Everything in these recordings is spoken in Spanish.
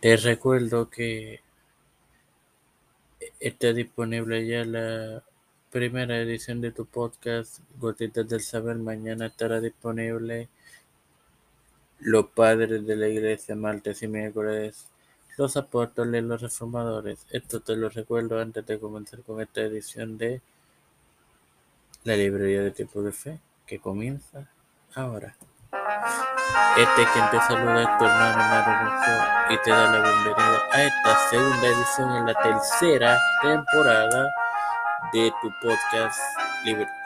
Te recuerdo que está disponible ya la primera edición de tu podcast, Gotitas del Saber. Mañana estará disponible Los Padres de la Iglesia, martes y miércoles, Los Apóstoles, los Reformadores. Esto te lo recuerdo antes de comenzar con esta edición de la Librería de Tiempo de Fe, que comienza ahora. Este quien te saluda es tu hermano Mario y te da la bienvenida a esta segunda edición en la tercera temporada de tu podcast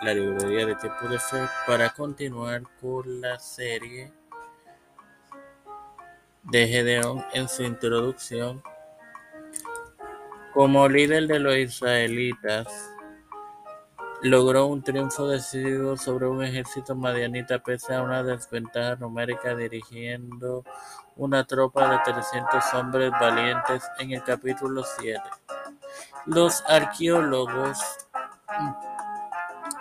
La Librería de Tiempo de Fe para continuar con la serie de Gedeón en su introducción. Como líder de los israelitas logró un triunfo decisivo sobre un ejército madianita pese a una desventaja numérica dirigiendo una tropa de 300 hombres valientes en el capítulo 7. Los arqueólogos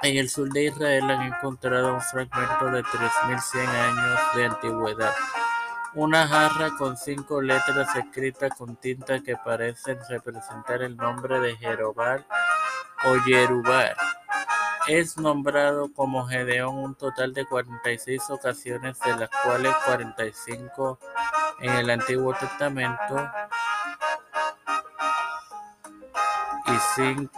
en el sur de Israel han encontrado un fragmento de 3.100 años de antigüedad, una jarra con cinco letras escritas con tinta que parecen representar el nombre de Jerobal o Yerubal. Es nombrado como Gedeón un total de cuarenta y seis ocasiones, de las cuales cuarenta y cinco en el Antiguo Testamento y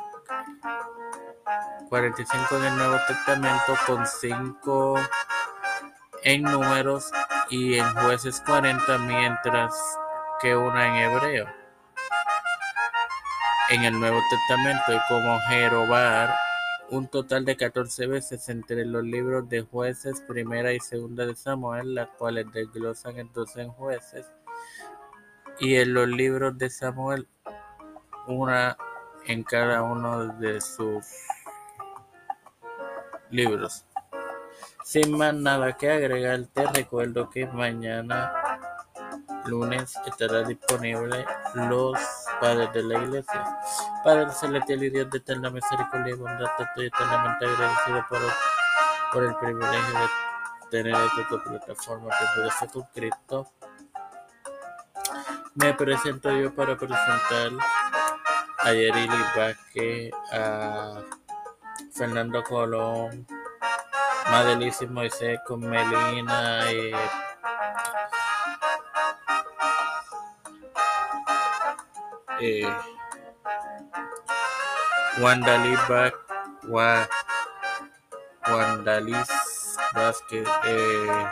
cuarenta y cinco en el Nuevo Testamento, con cinco en Números y en Jueces cuarenta, mientras que una en Hebreo. En el Nuevo Testamento y como Jerobar un total de catorce veces entre los libros de Jueces, Primera y Segunda de Samuel, las cuales desglosan entonces en Jueces, y en los libros de Samuel, una en cada uno de sus libros. Sin más nada que agregar, te recuerdo que mañana lunes estará disponible los padres de la iglesia. Padre celestial y Dios de eterna misericordia y bondad, estoy eternamente agradecido por el, por el privilegio de tener esta plataforma que puede ser con Cristo. Me presento yo para presentar a Yerili Vázquez, a Fernando Colón, Madeline Moisés con Melina y eh, Wandalis Vázquez eh,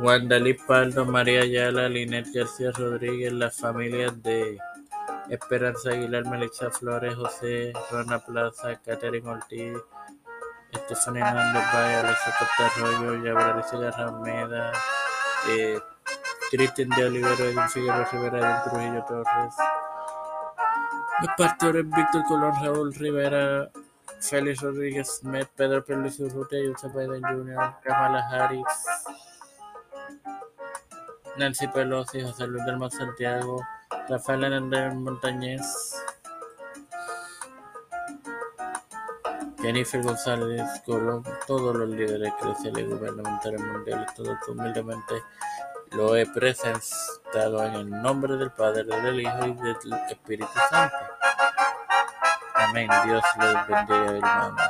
Wandalis Paldo, María Ayala, Linet García Rodríguez, las familias de Esperanza Aguilar, Melissa Flores, José Rona Plaza, Catherine Ortiz, Estefanía Hernández Valle, Alexia Costa Arroyo, Yabraricia Garra Almeda, eh, Cristian de Olivero, Edwin Figueroa Rivera, Edwin Trujillo Torres, los pastores Víctor Colón, Raúl Rivera, Félix Rodríguez Smith, Pedro Pérez Urrutia, Joseph Biden Jr., Kamala Harris, Nancy Pelosi, José Luis del Santiago, Rafael Hernández Montañez, Jennifer González Colón, todos los líderes eclesiales y gubernamentales mundiales, todos humildemente lo he presentado en el nombre del Padre, del Hijo y del Espíritu Santo. Amén. Dios les bendiga, hermanos.